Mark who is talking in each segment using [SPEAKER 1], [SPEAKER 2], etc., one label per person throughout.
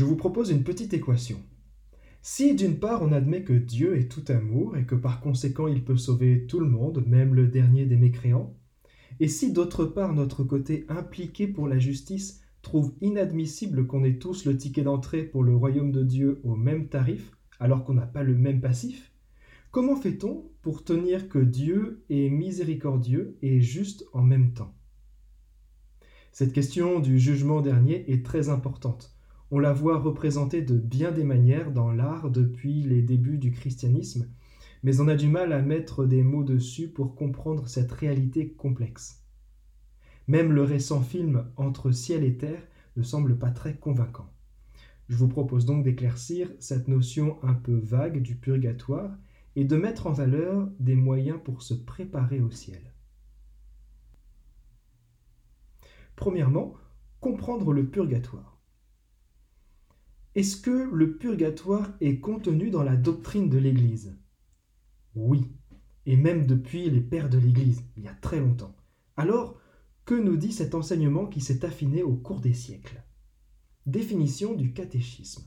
[SPEAKER 1] Je vous propose une petite équation. Si d'une part on admet que Dieu est tout amour et que par conséquent il peut sauver tout le monde, même le dernier des mécréants, et si d'autre part notre côté impliqué pour la justice trouve inadmissible qu'on ait tous le ticket d'entrée pour le royaume de Dieu au même tarif, alors qu'on n'a pas le même passif, comment fait-on pour tenir que Dieu est miséricordieux et juste en même temps? Cette question du jugement dernier est très importante on la voit représentée de bien des manières dans l'art depuis les débuts du christianisme, mais on a du mal à mettre des mots dessus pour comprendre cette réalité complexe. Même le récent film Entre ciel et terre ne semble pas très convaincant. Je vous propose donc d'éclaircir cette notion un peu vague du purgatoire et de mettre en valeur des moyens pour se préparer au ciel. Premièrement, comprendre le purgatoire. Est-ce que le purgatoire est contenu dans la doctrine de l'Église? Oui, et même depuis les pères de l'Église, il y a très longtemps. Alors, que nous dit cet enseignement qui s'est affiné au cours des siècles? Définition du catéchisme.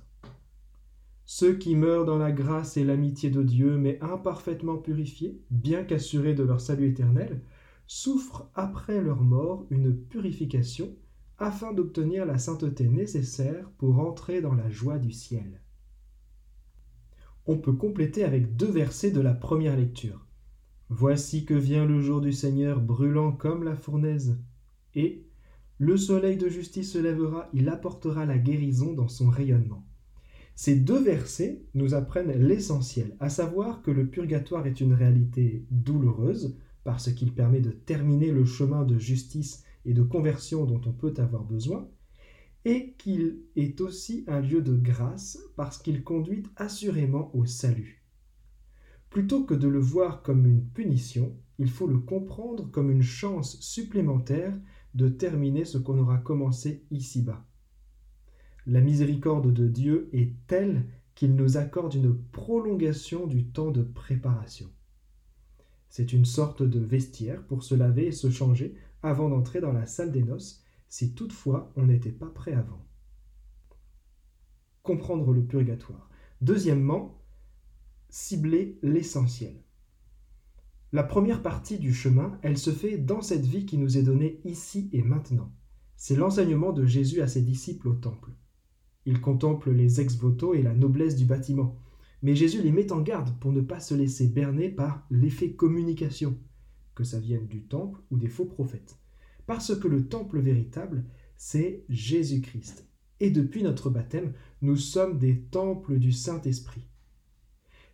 [SPEAKER 1] Ceux qui meurent dans la grâce et l'amitié de Dieu, mais imparfaitement purifiés, bien qu'assurés de leur salut éternel, souffrent après leur mort une purification afin d'obtenir la sainteté nécessaire pour entrer dans la joie du ciel. On peut compléter avec deux versets de la première lecture. Voici que vient le jour du Seigneur brûlant comme la fournaise, et le soleil de justice se lèvera, il apportera la guérison dans son rayonnement. Ces deux versets nous apprennent l'essentiel, à savoir que le purgatoire est une réalité douloureuse, parce qu'il permet de terminer le chemin de justice et de conversion dont on peut avoir besoin, et qu'il est aussi un lieu de grâce parce qu'il conduit assurément au salut. Plutôt que de le voir comme une punition, il faut le comprendre comme une chance supplémentaire de terminer ce qu'on aura commencé ici-bas. La miséricorde de Dieu est telle qu'il nous accorde une prolongation du temps de préparation. C'est une sorte de vestiaire pour se laver et se changer avant d'entrer dans la salle des noces, si toutefois on n'était pas prêt avant. Comprendre le purgatoire. Deuxièmement, cibler l'essentiel. La première partie du chemin, elle se fait dans cette vie qui nous est donnée ici et maintenant. C'est l'enseignement de Jésus à ses disciples au temple. Il contemple les ex-voto et la noblesse du bâtiment. Mais Jésus les met en garde pour ne pas se laisser berner par l'effet communication, que ça vienne du temple ou des faux prophètes. Parce que le temple véritable, c'est Jésus-Christ. Et depuis notre baptême, nous sommes des temples du Saint-Esprit.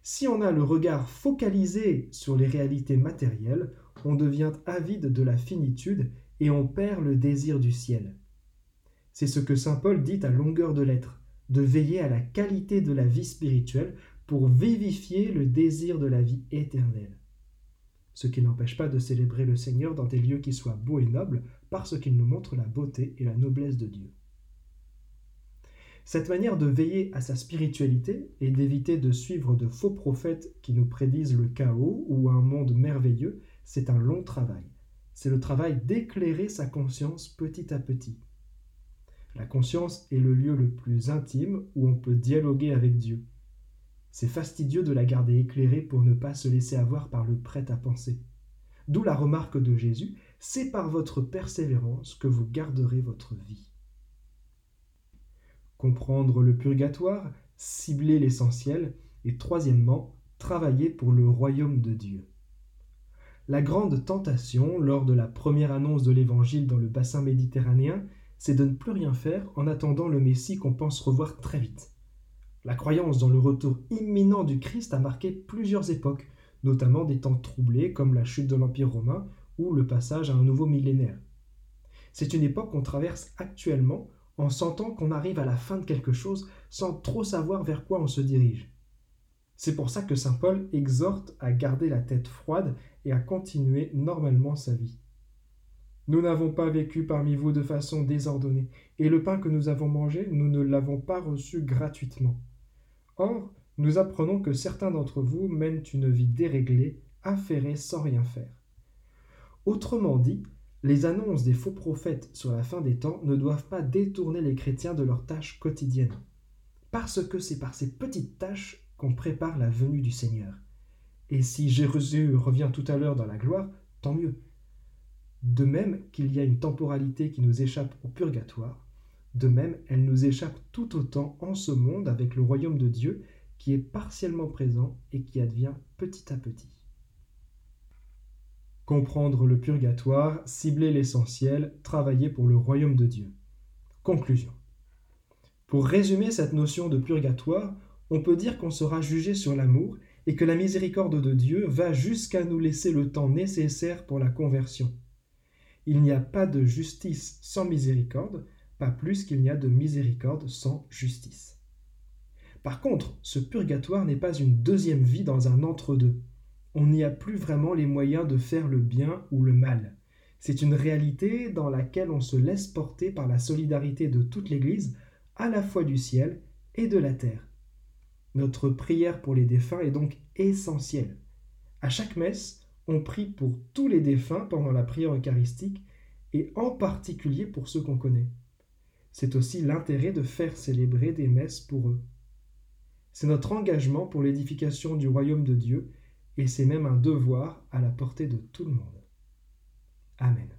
[SPEAKER 1] Si on a le regard focalisé sur les réalités matérielles, on devient avide de la finitude et on perd le désir du ciel. C'est ce que Saint Paul dit à longueur de lettres, de veiller à la qualité de la vie spirituelle pour vivifier le désir de la vie éternelle ce qui n'empêche pas de célébrer le Seigneur dans des lieux qui soient beaux et nobles, parce qu'ils nous montrent la beauté et la noblesse de Dieu. Cette manière de veiller à sa spiritualité et d'éviter de suivre de faux prophètes qui nous prédisent le chaos ou un monde merveilleux, c'est un long travail. C'est le travail d'éclairer sa conscience petit à petit. La conscience est le lieu le plus intime où on peut dialoguer avec Dieu. C'est fastidieux de la garder éclairée pour ne pas se laisser avoir par le prêt-à-penser. D'où la remarque de Jésus, c'est par votre persévérance que vous garderez votre vie. Comprendre le purgatoire, cibler l'essentiel, et troisièmement, travailler pour le royaume de Dieu. La grande tentation lors de la première annonce de l'Évangile dans le bassin méditerranéen, c'est de ne plus rien faire en attendant le Messie qu'on pense revoir très vite. La croyance dans le retour imminent du Christ a marqué plusieurs époques, notamment des temps troublés comme la chute de l'Empire romain ou le passage à un nouveau millénaire. C'est une époque qu'on traverse actuellement en sentant qu'on arrive à la fin de quelque chose sans trop savoir vers quoi on se dirige. C'est pour ça que Saint Paul exhorte à garder la tête froide et à continuer normalement sa vie. Nous n'avons pas vécu parmi vous de façon désordonnée, et le pain que nous avons mangé, nous ne l'avons pas reçu gratuitement. Or, nous apprenons que certains d'entre vous mènent une vie déréglée, affairée sans rien faire. Autrement dit, les annonces des faux prophètes sur la fin des temps ne doivent pas détourner les chrétiens de leurs tâches quotidiennes. parce que c'est par ces petites tâches qu'on prépare la venue du Seigneur. Et si Jésus revient tout à l'heure dans la gloire, tant mieux. De même qu'il y a une temporalité qui nous échappe au purgatoire, de même elle nous échappe tout autant en ce monde avec le royaume de Dieu qui est partiellement présent et qui advient petit à petit. Comprendre le purgatoire, cibler l'essentiel, travailler pour le royaume de Dieu. Conclusion. Pour résumer cette notion de purgatoire, on peut dire qu'on sera jugé sur l'amour et que la miséricorde de Dieu va jusqu'à nous laisser le temps nécessaire pour la conversion. Il n'y a pas de justice sans miséricorde, pas plus qu'il n'y a de miséricorde sans justice. Par contre, ce purgatoire n'est pas une deuxième vie dans un entre-deux. On n'y a plus vraiment les moyens de faire le bien ou le mal. C'est une réalité dans laquelle on se laisse porter par la solidarité de toute l'Église, à la fois du ciel et de la terre. Notre prière pour les défunts est donc essentielle. À chaque messe, on prie pour tous les défunts pendant la prière eucharistique et en particulier pour ceux qu'on connaît. C'est aussi l'intérêt de faire célébrer des messes pour eux. C'est notre engagement pour l'édification du royaume de Dieu et c'est même un devoir à la portée de tout le monde. Amen.